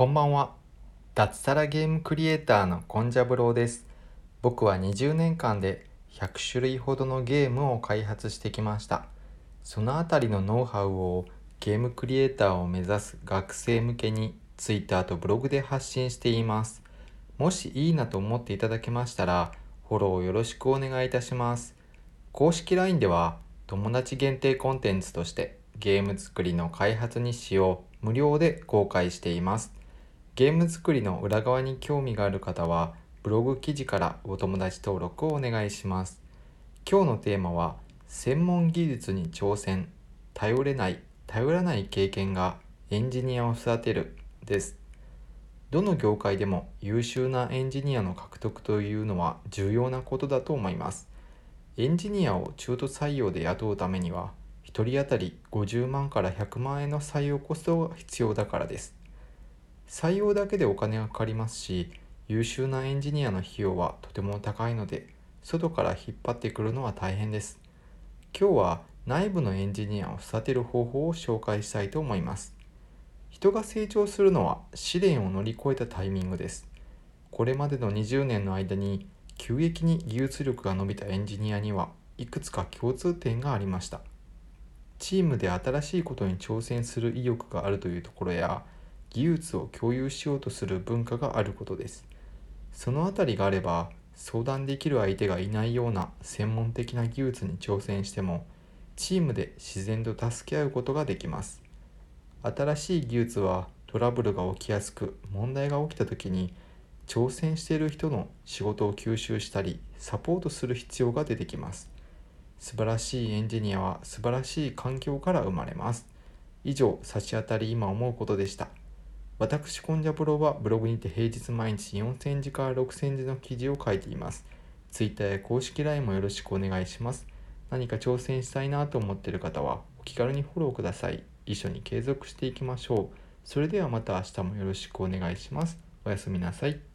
こんばんは。脱サラゲームクリエイターのコンジャブローです。僕は20年間で100種類ほどのゲームを開発してきました。そのあたりのノウハウをゲームクリエイターを目指す学生向けに Twitter とブログで発信しています。もしいいなと思っていただけましたら、フォローよろしくお願いいたします。公式 LINE では友達限定コンテンツとしてゲーム作りの開発日誌を無料で公開しています。ゲーム作りの裏側に興味がある方はブログ記事からお友達登録をお願いします。今日のテーマは専門技術に挑戦頼れない頼らない経験がエンジニアを育てるです。どの業界でも優秀なエンジニアの獲得というのは重要なことだと思います。エンジニアを中途採用で雇うためには1人当たり50万から100万円の採用コストが必要だからです。採用だけでお金がかかりますし優秀なエンジニアの費用はとても高いので外から引っ張ってくるのは大変です。今日は内部のエンジニアを育てる方法を紹介したいと思います。人が成長するのは試練を乗り越えたタイミングです。これまでの20年の間に急激に技術力が伸びたエンジニアにはいくつか共通点がありました。チームで新しいことに挑戦する意欲があるというところや技術を共有しようとする文化があることです。そのあたりがあれば相談できる相手がいないような専門的な技術に挑戦してもチームで自然と助け合うことができます。新しい技術はトラブルが起きやすく問題が起きた時に挑戦している人の仕事を吸収したりサポートする必要が出てきます。素晴らしいエンジニアは素晴らしい環境から生まれます。以上差し当たり今思うことでした。私、コンジャプロはブログにて平日毎日4000字から6000字の記事を書いています。Twitter や公式 LINE もよろしくお願いします。何か挑戦したいなと思っている方はお気軽にフォローください。一緒に継続していきましょう。それではまた明日もよろしくお願いします。おやすみなさい。